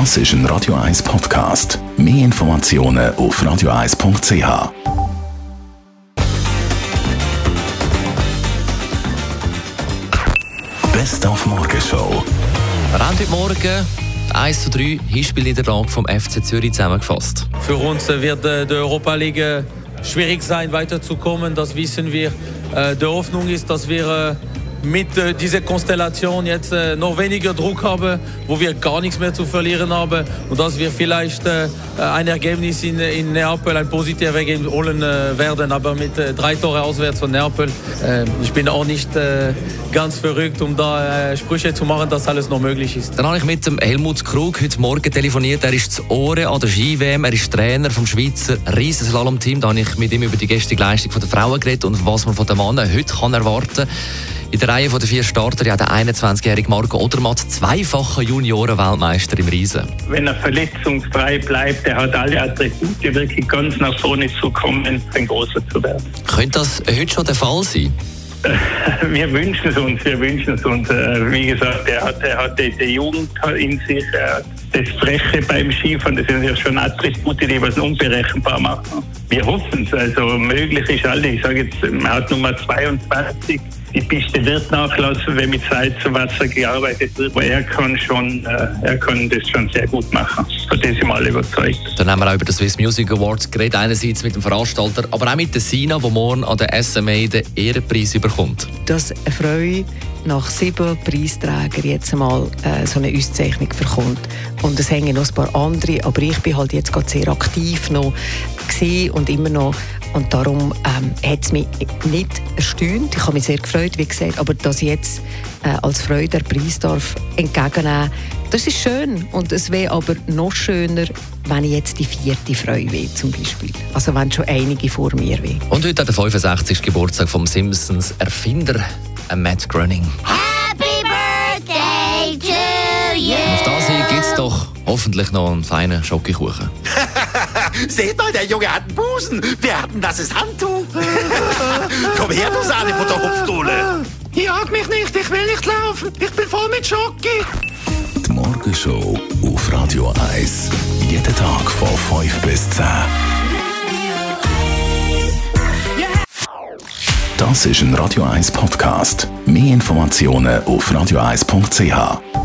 Das ist ein Radio 1 Podcast. Mehr Informationen auf radio1.ch. Best auf Morgenshow. Wir haben heute Morgen 1 zu 3 Hinspielniederlage vom FC Zürich zusammengefasst. Für uns wird äh, die Europa League äh, schwierig sein, weiterzukommen. Das wissen wir. Äh, die Hoffnung ist, dass wir mit äh, dieser Konstellation jetzt äh, noch weniger Druck haben, wo wir gar nichts mehr zu verlieren haben und dass wir vielleicht äh, ein Ergebnis in, in Neapel, ein positives Ergebnis holen äh, werden, aber mit äh, drei Tore auswärts von Neapel. Äh, ich bin auch nicht ganz verrückt, um da Sprüche zu machen, dass alles noch möglich ist. Dann habe ich mit dem Helmut Krug heute Morgen telefoniert. Er ist zu Ohren an der Ski-WM, er ist Trainer vom Schweizer Riesenslalom-Team. Da habe ich mit ihm über die gestrige Leistung der Frauen geredet und was man von den Männern heute kann erwarten kann. In der Reihe der vier Starter ja der 21-jährige Marco Odermatt, zweifacher Junioren-Weltmeister im Riesen. Wenn er verletzungsfrei bleibt, er hat alle Attribute, wirklich ganz nach vorne zu kommen, ein großer zu werden. Könnte das heute schon der Fall sein? Wir wünschen es uns, wir wünschen es uns. Äh, wie gesagt, er hat, er hat die Jugend in sich, er hat das Freche beim Skifahren, das sind ja schon Attribute, die was unberechenbar machen. Wir hoffen es, also möglich ist alles. Ich sage jetzt, er hat Nummer 22 die Piste wird nachlassen, wenn mit Salz und Wasser gearbeitet wird. Aber er kann schon, äh, er kann das schon sehr gut machen. Von dem sind wir alle überzeugt. Dann haben wir auch über den Swiss Music Awards geredet. Einerseits mit dem Veranstalter, aber auch mit der Sina, die morgen an der SMA den Ehrenpreis überkommt. Dass eine Frau nach sieben Preisträgern jetzt einmal äh, so eine Auszeichnung bekommt. Und es hängen noch ein paar andere, aber ich bin halt jetzt gerade sehr aktiv noch und immer noch und darum ähm, hat es mich nicht erstaunt. Ich habe mich sehr gefreut, wie gesagt, aber dass ich jetzt äh, als Freude der Preis darf entgegennehmen das ist schön. Und es wäre aber noch schöner, wenn ich jetzt die vierte Frau will, zum Beispiel. Also wenn schon einige vor mir will. Und heute hat der 65. Geburtstag vom Simpsons Erfinder, äh, Matt Groening. Happy Birthday to you! Auf das gibt es doch hoffentlich noch einen feinen Schokokuchen. Seht mal, der Junge hat einen Busen. Wer hat denn das ist Handtuch? Komm her, du Sahnebutter-Hupfdohle. Jag mich nicht, ich will nicht laufen. Ich bin voll mit Schoki. Die Morgenshow auf Radio 1. Jeden Tag von 5 bis 10. Das ist ein Radio 1 Podcast. Mehr Informationen auf radio1.ch.